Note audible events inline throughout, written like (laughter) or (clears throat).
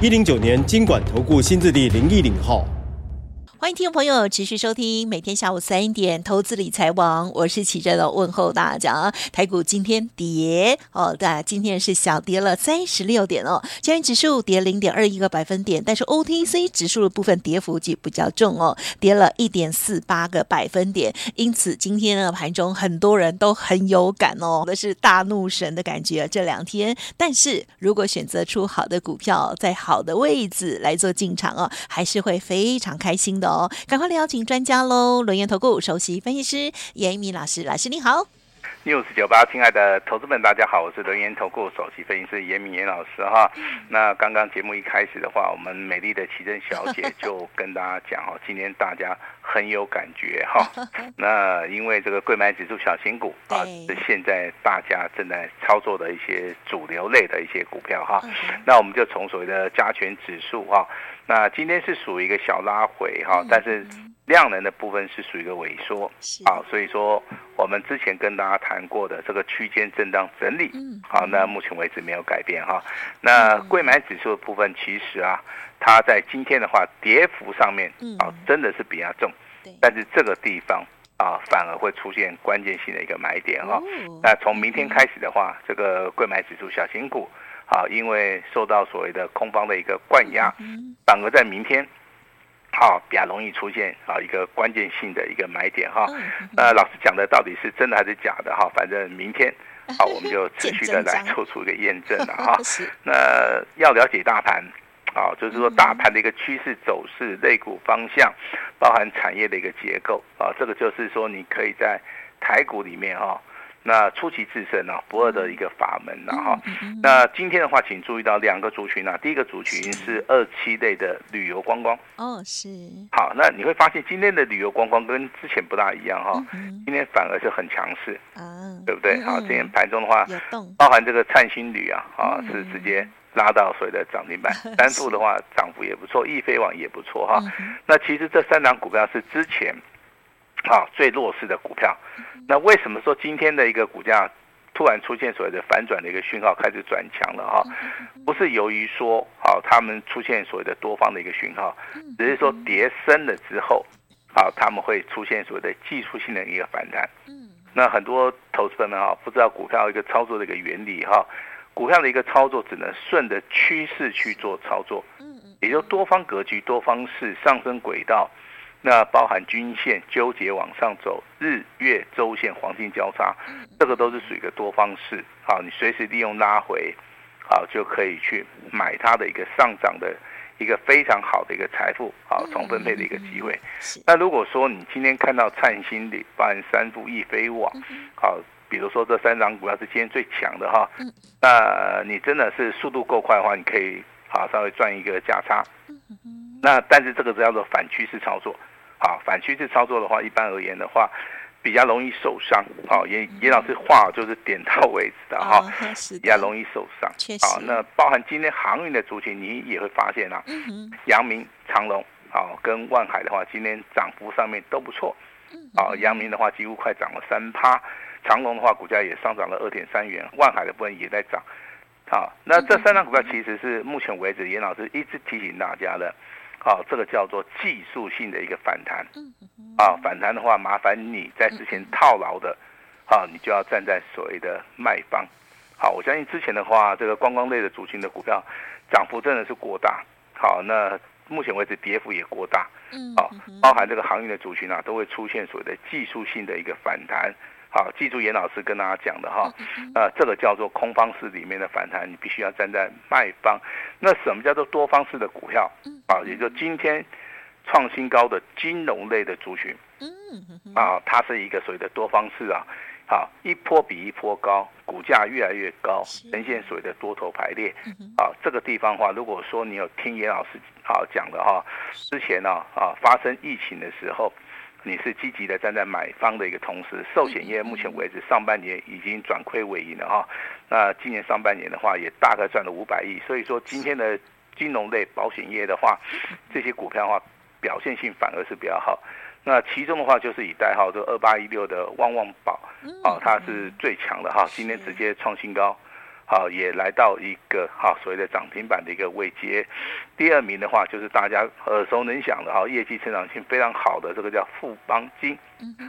一零九年金管投顾新字第零一零号。欢迎听众朋友持续收听每天下午三点投资理财王，我是琦蓁的问候大家。台股今天跌哦，对，今天是小跌了三十六点哦，加权指数跌零点二一个百分点，但是 OTC 指数的部分跌幅就比较重哦，跌了一点四八个百分点。因此今天呢盘中很多人都很有感哦，那是大怒神的感觉这两天。但是如果选择出好的股票，在好的位置来做进场哦，还是会非常开心的。赶快来邀请专家喽！轮研投顾首席分析师严一鸣老师，老师你好。News 九八，亲爱的投资们，大家好，我是轮源投顾首席分析师严一民严老师哈。那刚刚节目一开始的话，我们美丽的奇珍小姐 (laughs) 就跟大家讲哦，今天大家很有感觉哈。(laughs) 那因为这个贵买指数小型股啊，是现在大家正在操作的一些主流类的一些股票哈。那我们就从所谓的加权指数哈，那今天是属于一个小拉回哈，但是。量能的部分是属于一个萎缩，啊，所以说我们之前跟大家谈过的这个区间震荡整理，好，那目前为止没有改变哈。那贵买指数的部分，其实啊，它在今天的话，跌幅上面啊，真的是比较重，但是这个地方啊，反而会出现关键性的一个买点哈。那从明天开始的话，这个贵买指数小型股，啊，因为受到所谓的空方的一个灌压，反而在明天。好，比较容易出现啊一个关键性的一个买点哈。那老师讲的到底是真的还是假的哈？反正明天 (laughs) 好，我们就持续的来做出一个验证了 (laughs) 哈。那要了解大盘，啊，就是说大盘的一个趋势走势、类股方向，包含产业的一个结构啊，这个就是说你可以在台股里面哈。那出奇制胜啊，不二的一个法门了哈。那今天的话，请注意到两个族群啊。第一个族群是二七类的旅游观光。哦，是。好，那你会发现今天的旅游观光跟之前不大一样哈。今天反而是很强势。对不对？好，今天盘中的话，包含这个灿星旅啊，啊是直接拉到所谓的涨停板。(laughs) 单数的话，涨幅也不错，易飞网也不错哈。那其实这三档股票是之前。啊，最弱势的股票，那为什么说今天的一个股价突然出现所谓的反转的一个讯号，开始转强了哈？不是由于说啊，他们出现所谓的多方的一个讯号，只是说跌深了之后，啊，他们会出现所谓的技术性的一个反弹。那很多投资者们啊，不知道股票一个操作的一个原理哈，股票的一个操作只能顺着趋势去做操作，也就多方格局、多方式上升轨道。那包含均线纠结往上走，日月周线黄金交叉，这个都是属于一个多方式。好，你随时利用拉回，好就可以去买它的一个上涨的一个非常好的一个财富，好重分配的一个机会。那如果说你今天看到灿星的，包含三富、易飞网，好，比如说这三张股票是今天最强的哈，那你真的是速度够快的话，你可以好稍微赚一个价差。那但是这个叫做反趋势操作。好，反趋势操作的话，一般而言的话，比较容易受伤。好，严严老师话就是点到为止的哈，比较容易受伤。好，那包含今天航运的族群，你也会发现啊，阳明、长隆，好，跟万海的话，今天涨幅上面都不错。好，阳明的话几乎快涨了三趴，长隆的话股价也上涨了二点三元，万海的部分也在涨。好，那这三张股票其实是目前为止严老师一直提醒大家的。好，这个叫做技术性的一个反弹。啊，反弹的话，麻烦你在之前套牢的，好，你就要站在所谓的卖方。好，我相信之前的话，这个观光类的主群的股票涨幅真的是过大。好，那目前为止跌幅也过大。嗯好，包含这个航运的族群啊，都会出现所谓的技术性的一个反弹。好，记住严老师跟大家讲的哈，呃，这个叫做空方式里面的反弹，你必须要站在卖方。那什么叫做多方式的股票？啊，也就今天创新高的金融类的族群，啊，它是一个所谓的多方式啊，好，一波比一波高，股价越来越高，呈现所谓的多头排列。啊，这个地方的话，如果说你有听严老师好讲的哈，之前呢啊发生疫情的时候，你是积极的站在买方的一个同时，寿险业目前为止上半年已经转亏为盈了哈，那今年上半年的话也大概赚了五百亿，所以说今天的金融类保险业的话，这些股票的话表现性反而是比较好。那其中的话，就是以代号这二八一六的旺旺宝，啊，它是最强的哈，今天直接创新高，好，也来到一个哈所谓的涨停板的一个位阶。第二名的话，就是大家耳熟能详的哈，业绩成长性非常好的这个叫富邦金，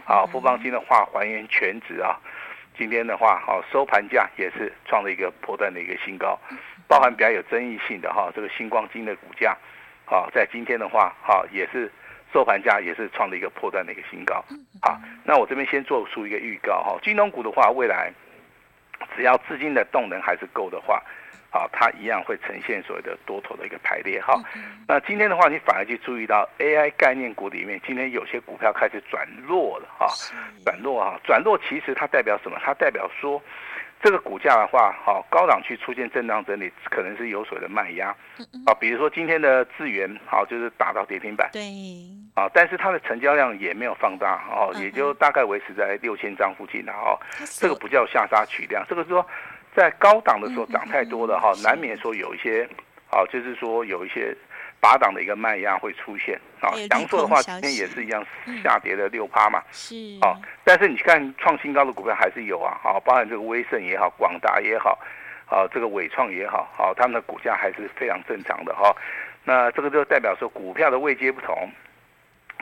好，富邦金的话还原全值啊，今天的话好收盘价也是创了一个波段的一个新高，包含比较有争议性的哈这个星光金的股价，好，在今天的话哈也是。收盘价也是创了一个破断的一个新高。好，那我这边先做出一个预告哈，金融股的话，未来只要资金的动能还是够的话，好，它一样会呈现所谓的多头的一个排列哈。那今天的话，你反而去注意到 AI 概念股里面，今天有些股票开始转弱了哈，转弱哈，转弱其实它代表什么？它代表说。这个股价的话，好高档区出现震荡整理，可能是有所的卖压，啊，比如说今天的智源，好就是打到跌停板，对，啊，但是它的成交量也没有放大，哦，也就大概维持在六千张附近了，哦，这个不叫下杀取量，这个是说在高档的时候涨太多了，哈，难免说有一些，啊，就是说有一些。八档的一个卖压会出现啊，阳朔的话今天也是一样下跌了六趴嘛，是啊，但是你看创新高的股票还是有啊，好，包含这个威盛也好，广达也好，啊，这个纬创也好，好，他们的股价还是非常正常的哈。那这个就代表说股票的位阶不同，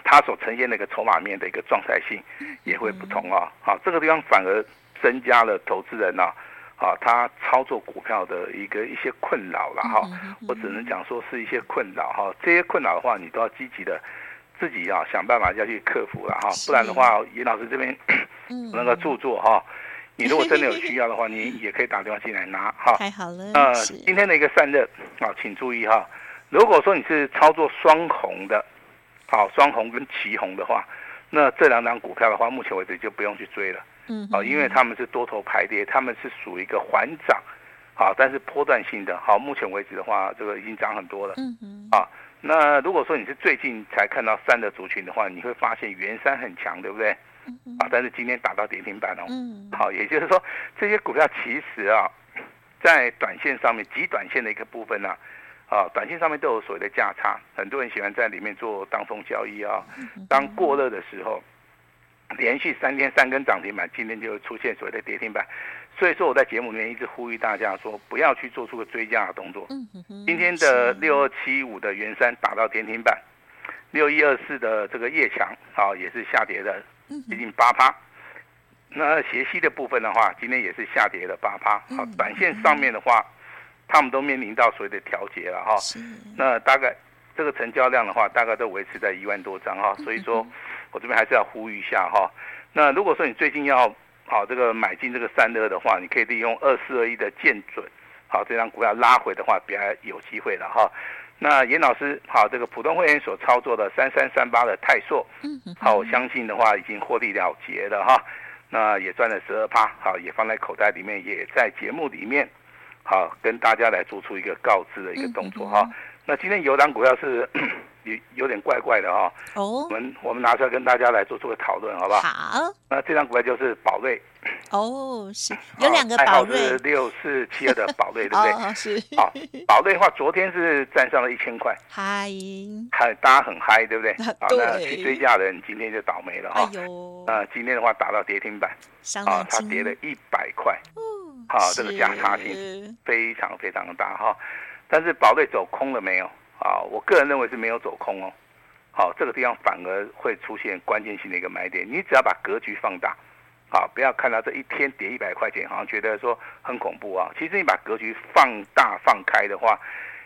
它所呈现的一个筹码面的一个状态性也会不同啊。好，这个地方反而增加了投资人啊。啊，他操作股票的一个一些困扰了哈，我只能讲说是一些困扰哈。这些困扰的话，你都要积极的自己啊想办法要去克服了哈，不然的话，严老师这边 (clears throat) 那个著作哈，你如果真的有需要的话，你也可以打电话进来拿哈。太好了。呃，今天的一个散热啊，请注意哈，如果说你是操作双红的，好，双红跟旗红的话，那这两档股票的话，目前为止就不用去追了。嗯，好，因为他们是多头排列，他们是属于一个缓涨，好，但是波段性的，好，目前为止的话，这个已经涨很多了，嗯嗯，啊，那如果说你是最近才看到三的族群的话，你会发现元山很强，对不对？啊，但是今天打到跌停板哦，嗯，好，也就是说这些股票其实啊，在短线上面极短线的一个部分呢，啊，啊，短线上面都有所谓的价差，很多人喜欢在里面做当风交易啊，当过热的时候。连续三天三根涨停板，今天就会出现所谓的跌停板，所以说我在节目里面一直呼吁大家说，不要去做出个追加的动作。今天的六二七五的元山打到跌停板，六一二四的这个夜强啊也是下跌的，接近八趴。那协曦的部分的话，今天也是下跌了八趴。好，短线上面的话，他们都面临到所谓的调节了哈。那大概这个成交量的话，大概都维持在一万多张哈，所以说。我这边还是要呼吁一下哈，那如果说你最近要好这个买进这个散热的话，你可以利用二四二一的见准，好这张股票拉回的话比较有机会了哈。那严老师好这个普通会员所操作的三三三八的泰硕，嗯好我相信的话已经获利了结了哈，那也赚了十二趴，好也放在口袋里面，也在节目里面好跟大家来做出一个告知的一个动作哈。那今天有档股票是。有有点怪怪的哈，哦，我们我们拿出来跟大家来做做个讨论，好不好？好。那这张股票就是宝瑞，哦，是有两个宝瑞，是六四七二的宝瑞，对不对？(laughs) 哦，是。好，宝瑞的话，昨天是站上了一千块，嗨，嗨，大家很嗨，对不对？(laughs) 好，那去追价的人今天就倒霉了哈。哎呦，那今天的话打到跌停板，啊，它跌了一百块，好，这个价差性非常非常的大哈。但是宝瑞走空了没有？啊，我个人认为是没有走空哦，好，这个地方反而会出现关键性的一个买点。你只要把格局放大，啊，不要看到这一天跌一百块钱，好像觉得说很恐怖啊。其实你把格局放大放开的话，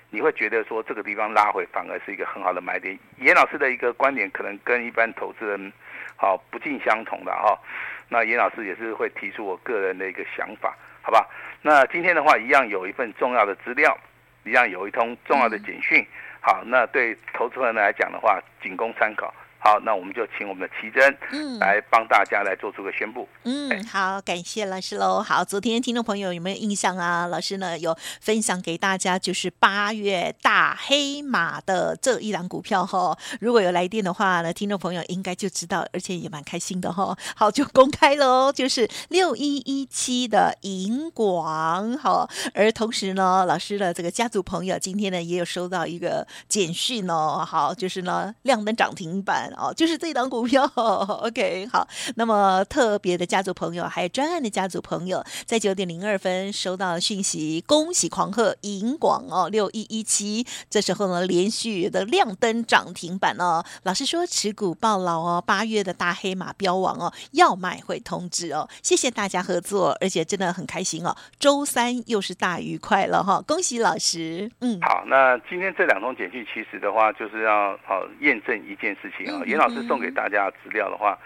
你会觉得说这个地方拉回反而是一个很好的买点。严老师的一个观点可能跟一般投资人好不尽相同的哈。那严老师也是会提出我个人的一个想法，好吧？那今天的话一样有一份重要的资料。一样有一通重要的简讯，好，那对投资人来讲的话，仅供参考，好，那我们就请我们的奇珍，嗯，来帮大家来做出个宣布。嗯，好，感谢老师喽。好，昨天听众朋友有没有印象啊？老师呢有分享给大家，就是八月大黑马的这一档股票哈。如果有来电的话呢，听众朋友应该就知道，而且也蛮开心的哈。好，就公开了哦，就是六一一七的银广。好，而同时呢，老师的这个家族朋友今天呢也有收到一个简讯哦。好，就是呢亮灯涨停板。哦，就是这档股票，OK，好。那么特别的家族朋友，还有专案的家族朋友，在九点零二分收到讯息，恭喜狂贺银广哦，六一一七，这时候呢连续的亮灯涨停板哦。老师说持股暴牢哦，八月的大黑马标王哦，要买会通知哦。谢谢大家合作，而且真的很开心哦。周三又是大愉快了哈，恭喜老师。嗯，好，那今天这两通简讯，其实的话就是要好验证一件事情啊。严老师送给大家的资料的话，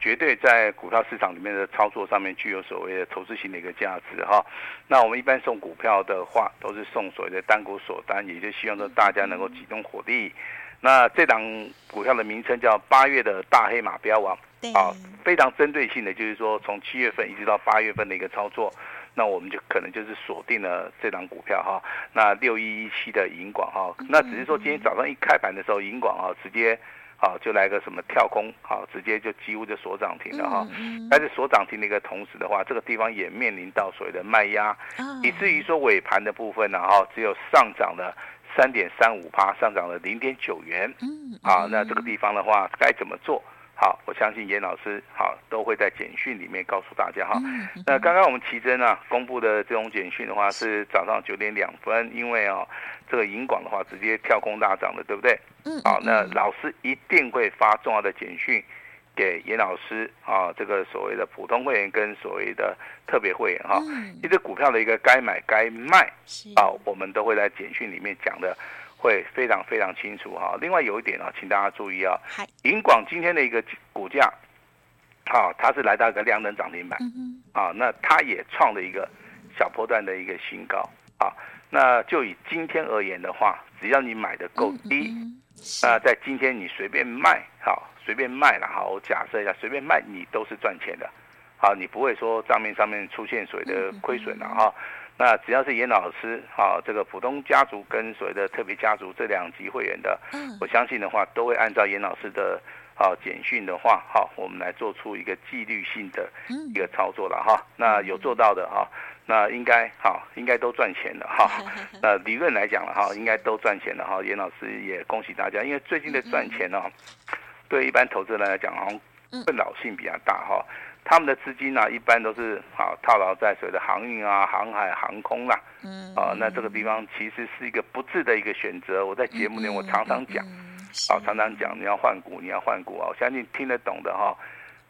绝对在股票市场里面的操作上面具有所谓的投资性的一个价值哈。那我们一般送股票的话，都是送所谓的单股锁单，也就希望说大家能够集中火力。那这档股票的名称叫八月的大黑马标王，啊，非常针对性的，就是说从七月份一直到八月份的一个操作，那我们就可能就是锁定了这档股票哈。那六一一七的银广哈，那只是说今天早上一开盘的时候，银广啊直接。好，就来个什么跳空，好，直接就几乎就锁涨停了哈。但是锁涨停的一个同时的话，这个地方也面临到所谓的卖压，以至于说尾盘的部分呢，哈，只有上涨了三点三五趴，上涨了零点九元。好，那这个地方的话该怎么做？好，我相信严老师好都会在简讯里面告诉大家哈。那刚刚我们奇珍啊公布的这种简讯的话是早上九点两分，因为啊这个银广的话直接跳空大涨的，对不对？嗯，好，那老师一定会发重要的简讯给严老师啊，这个所谓的普通会员跟所谓的特别会员哈，其实股票的一个该买该卖啊，我们都会在简讯里面讲的会非常非常清楚哈。另外有一点啊，请大家注意啊，银广今天的一个股价，好，它是来到一个量能涨停板，啊，那它也创了一个小波段的一个新高啊。那就以今天而言的话，只要你买的够低。那在今天你随便卖，好，随便卖了，好，我假设一下，随便卖你都是赚钱的，好，你不会说账面上面出现所谓的亏损了哈。那只要是严老师，好，这个普通家族跟所谓的特别家族这两级会员的，我相信的话都会按照严老师的。好，简讯的话，好，我们来做出一个纪律性的一个操作了哈。那有做到的哈，那应该好，应该都赚钱了哈。那理论来讲了哈，应该都赚钱了 (laughs) 哈。严老师也恭喜大家，因为最近的赚钱呢，对一般投资人来讲，好像困扰性比较大哈。他们的资金呢，一般都是好套牢在所谓的航运啊、航海、航空啦。嗯。啊，那这个地方其实是一个不智的一个选择。我在节目里我常常讲。好，常常讲你要换股，你要换股啊！我相信听得懂的哈，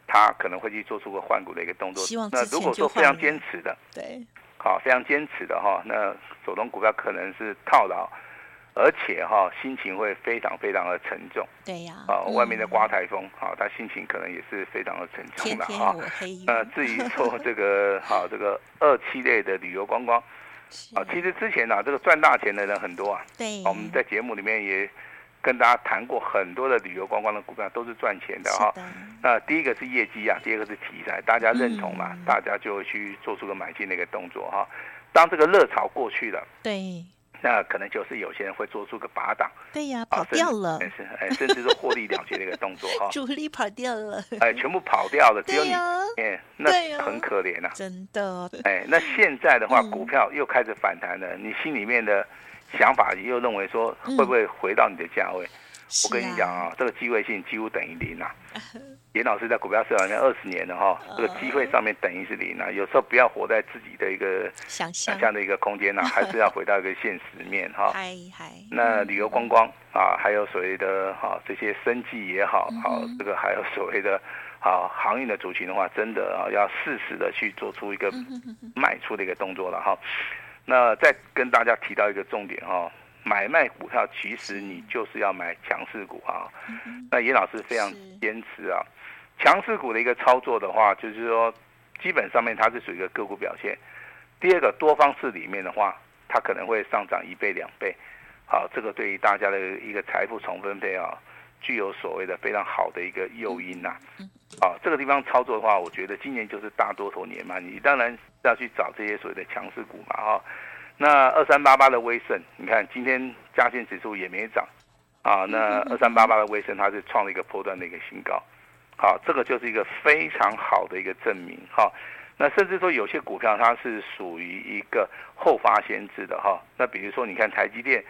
他可能会去做出个换股的一个动作。那如果说非常坚持的，对，好，非常坚持的哈，那手中股票可能是套牢，而且哈心情会非常非常的沉重。对呀，啊，外面的刮台风，好，他心情可能也是非常的沉重的 (laughs) 哈。那至于说这个 (laughs) 哈这个二期类的旅游观光，啊，其实之前呢这个赚大钱的人很多啊。对，我们在节目里面也。跟大家谈过很多的旅游观光的股票都是赚钱的哈，那第一个是业绩啊，第二个是题材，大家认同嘛，嗯、大家就会去做出个买进的一个动作哈。当这个热潮过去了，对，那可能就是有些人会做出个拔档，对呀，跑掉了，是哎，甚至是获利了结的一个动作哈。(laughs) 主力跑掉了，哎，全部跑掉了，(laughs) 只有你，哎，那很可怜呐，真的，哎，那现在的话，股票又开始反弹了，你心里面的。想法又认为说会不会回到你的价位？嗯、我跟你讲啊，啊这个机会性几乎等于零啊。(laughs) 严老师在股票市场里面二十年了哈，这个机会上面等于是零啊。有时候不要活在自己的一个想象的一个空间呐，(laughs) 还是要回到一个现实面哈。那旅游观光啊，还有所谓的哈这些生计也好，好这个还有所谓的啊航运的族群的话，真的啊要适时的去做出一个卖出的一个动作了哈。那再跟大家提到一个重点哈，买卖股票其实你就是要买强势股啊。那严老师非常坚持啊，强势股的一个操作的话，就是说基本上面它是属于一个个股表现。第二个多方式里面的话，它可能会上涨一倍两倍，好，这个对于大家的一个财富重分配啊，具有所谓的非常好的一个诱因呐。啊，这个地方操作的话，我觉得今年就是大多头年嘛，你当然要去找这些所谓的强势股嘛，哈。那二三八八的威盛，你看今天加权指数也没涨，啊，那二三八八的威盛它是创了一个波段的一个新高，好，这个就是一个非常好的一个证明，哈。那甚至说有些股票它是属于一个后发先至的，哈。那比如说你看台积电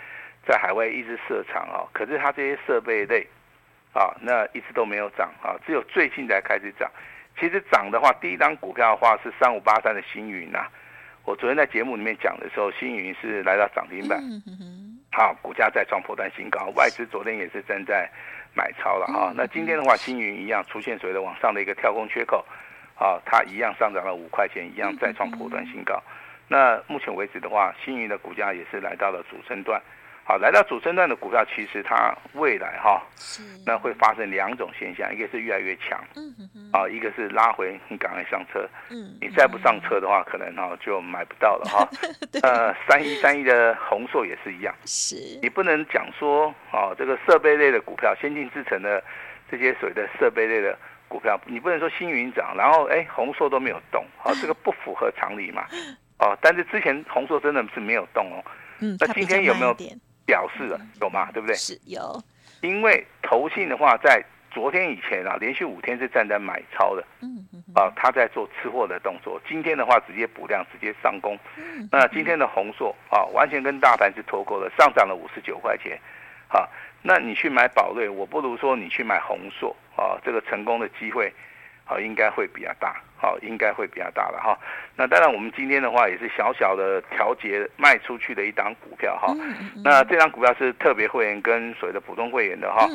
在海外一直设厂啊，可是它这些设备类。啊，那一直都没有涨啊，只有最近才开始涨。其实涨的话，第一档股票的话是三五八三的星云呐。我昨天在节目里面讲的时候，星云是来到涨停板，好，股价再创破断新高。外资昨天也是正在买超了哈。那今天的话，星云一样出现所谓的往上的一个跳空缺口，啊，它一样上涨了五块钱，一样再创破断新高。那目前为止的话，星云的股价也是来到了主升段。好，来到主升段的股票，其实它未来哈，那会发生两种现象，一个是越来越强，嗯啊，一个是拉回，你赶快上车，嗯，你再不上车的话，可能哈就买不到了哈。(laughs) 呃，三一三一的红硕也是一样，是，你不能讲说啊，这个设备类的股票，先进制成的这些所谓的设备类的股票，你不能说星云涨，然后哎，红硕都没有动，啊，这个不符合常理嘛，(laughs) 哦，但是之前红硕真的是没有动哦，嗯，那今天有没有？表示了有吗？对不对？是有，因为投信的话，在昨天以前啊，连续五天是站在买超的，嗯嗯啊，他在做吃货的动作。今天的话，直接补量，直接上攻。嗯，那今天的红硕啊，完全跟大盘是脱钩的，上涨了五十九块钱。啊，那你去买宝瑞，我不如说你去买红硕啊，这个成功的机会。好，应该会比较大。好，应该会比较大了哈。那当然，我们今天的话也是小小的调节卖出去的一档股票哈。那这档股票是特别会员跟所谓的普通会员的哈。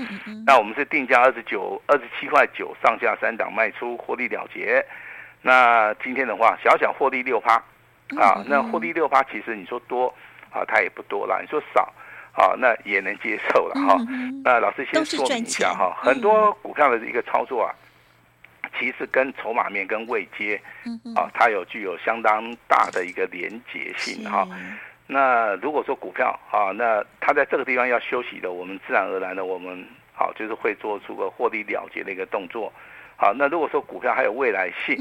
那我们是定价二十九、二十七块九上下三档卖出，获利了结。那今天的话，小小获利六趴啊。那获利六趴，其实你说多啊，它也不多啦。你说少啊，那也能接受了哈。那老师先说明一下哈，很多股票的一个操作啊。其实跟筹码面跟位阶，啊，它有具有相当大的一个连结性哈。那如果说股票啊，那它在这个地方要休息的，我们自然而然的，我们好就是会做出个获利了结的一个动作。好，那如果说股票还有未来性，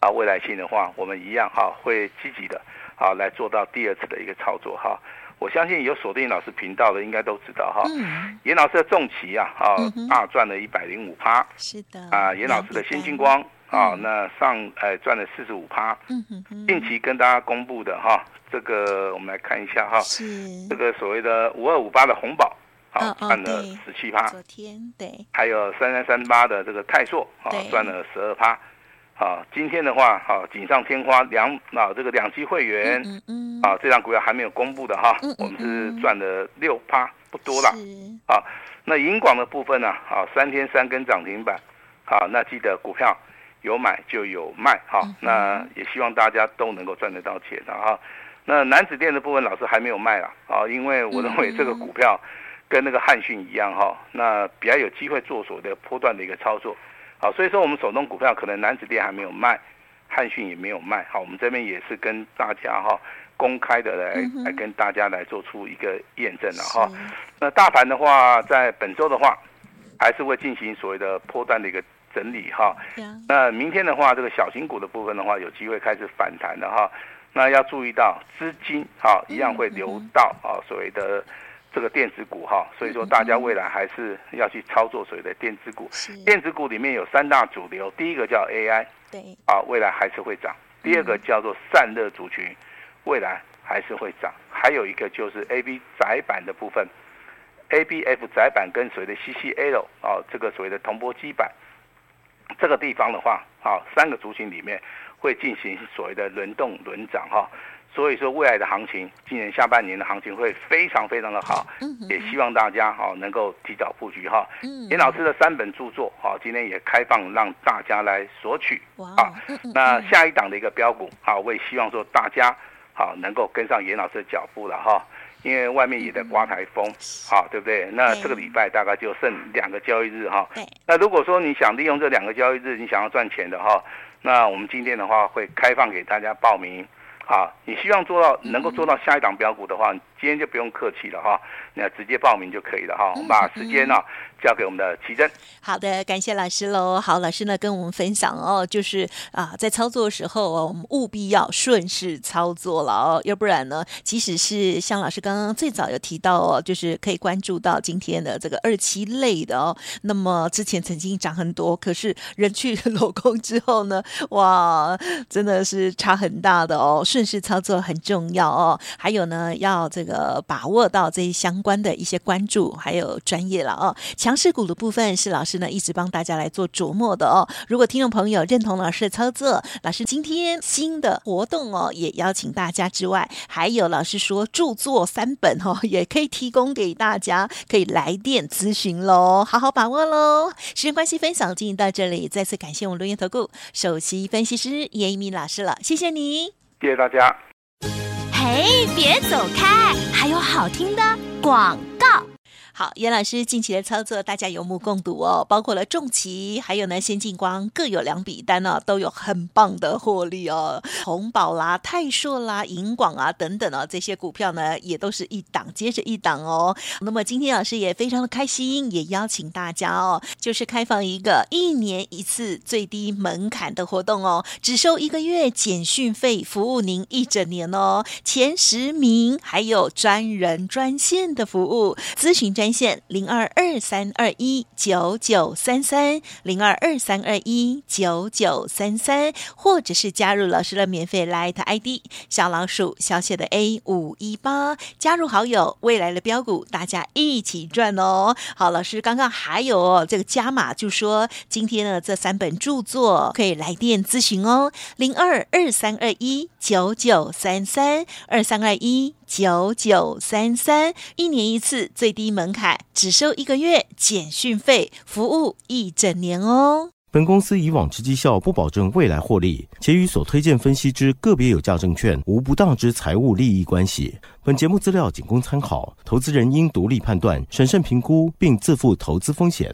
啊，未来性的话，我们一样哈会积极的啊来做到第二次的一个操作哈。我相信有锁定老师频道的，应该都知道哈。嗯。严老师的重骑啊，啊，大赚了一百零五趴。是的。啊，严老师的新金光啊，那上哎赚了四十五趴。嗯哼。近期跟大家公布的哈，这个我们来看一下哈。是。这个所谓的五二五八的红宝，啊，赚了十七趴。昨天对。还有三三三八的这个泰硕啊，赚了十二趴。啊，今天的话，哈，锦上添花两啊，这个两期会员，嗯嗯，啊，这张股票还没有公布的哈，我们是赚了六趴，不多了，啊，那银广的部分呢，啊，三天三根涨停板，好，那记得股票有买就有卖，哈，那也希望大家都能够赚得到钱的哈。那楠梓电的部分，老师还没有卖了，啊，因为我认为这个股票跟那个汉讯一样哈，那比较有机会做所谓的波段的一个操作。好，所以说我们手中股票可能南子店还没有卖，汉讯也没有卖。好，我们这边也是跟大家哈公开的来来跟大家来做出一个验证了哈。那大盘的话，在本周的话，还是会进行所谓的波段的一个整理哈。那明天的话，这个小型股的部分的话，有机会开始反弹的哈。那要注意到资金哈一样会流到啊所谓的。这个电子股哈，所以说大家未来还是要去操作所谓的电子股。电子股里面有三大主流，第一个叫 AI，对，啊，未来还是会涨。第二个叫做散热族群，未来还是会涨。还有一个就是 AB 窄板的部分，ABF 窄板跟所谓的 CCL 啊，这个所谓的铜箔基板，这个地方的话，啊，三个族群里面会进行所谓的轮动轮涨哈。所以说，未来的行情，今年下半年的行情会非常非常的好，也希望大家哈能够提早布局哈。严老师的三本著作哈，今天也开放让大家来索取啊。那下一档的一个标股啊，我也希望说大家好能够跟上严老师的脚步了哈，因为外面也在刮台风，好对不对？那这个礼拜大概就剩两个交易日哈。那如果说你想利用这两个交易日，你想要赚钱的哈，那我们今天的话会开放给大家报名。好，你希望做到能够做到下一档标股的话，记今天就不用客气了哈，那直接报名就可以了哈。我们把时间呢交给我们的奇珍。好的，感谢老师喽。好，老师呢跟我们分享哦，就是啊，在操作的时候哦，我们务必要顺势操作了哦，要不然呢，即使是像老师刚刚最早有提到哦，就是可以关注到今天的这个二期类的哦，那么之前曾经涨很多，可是人去 (laughs) 楼空之后呢，哇，真的是差很大的哦，顺势操作很重要哦。还有呢，要这个。呃，把握到这些相关的一些关注，还有专业了哦。强势股的部分是老师呢一直帮大家来做琢磨的哦。如果听众朋友认同老师的操作，老师今天新的活动哦，也邀请大家之外，还有老师说著作三本哦，也可以提供给大家，可以来电咨询喽，好好把握喽。时间关系，分享进行到这里，再次感谢我们伦元投顾首席分析师严一鸣老师了，谢谢你，谢谢大家。哎，别走开，还有好听的广。好，严老师近期的操作，大家有目共睹哦。包括了重骑，还有呢先进光，各有两笔单、哦，都有很棒的获利哦。红宝啦、泰硕啦、银广啊等等哦，这些股票呢也都是一档接着一档哦。那么今天老师也非常的开心，也邀请大家哦，就是开放一个一年一次最低门槛的活动哦，只收一个月简讯费，服务您一整年哦。前十名还有专人专线的服务咨询专。专线零二二三二一九九三三零二二三二一九九三三，或者是加入老师的免费来特 ID 小老鼠小写的 A 五一八，加入好友，未来的标股大家一起赚哦。好，老师刚刚还有哦，这个加码就说今天的这三本著作可以来电咨询哦，零二二三二一九九三三二三二一。九九三三，一年一次，最低门槛，只收一个月简讯费，服务一整年哦。本公司以往之绩效不保证未来获利，且与所推荐分析之个别有价证券无不当之财务利益关系。本节目资料仅供参考，投资人应独立判断、审慎评估，并自负投资风险。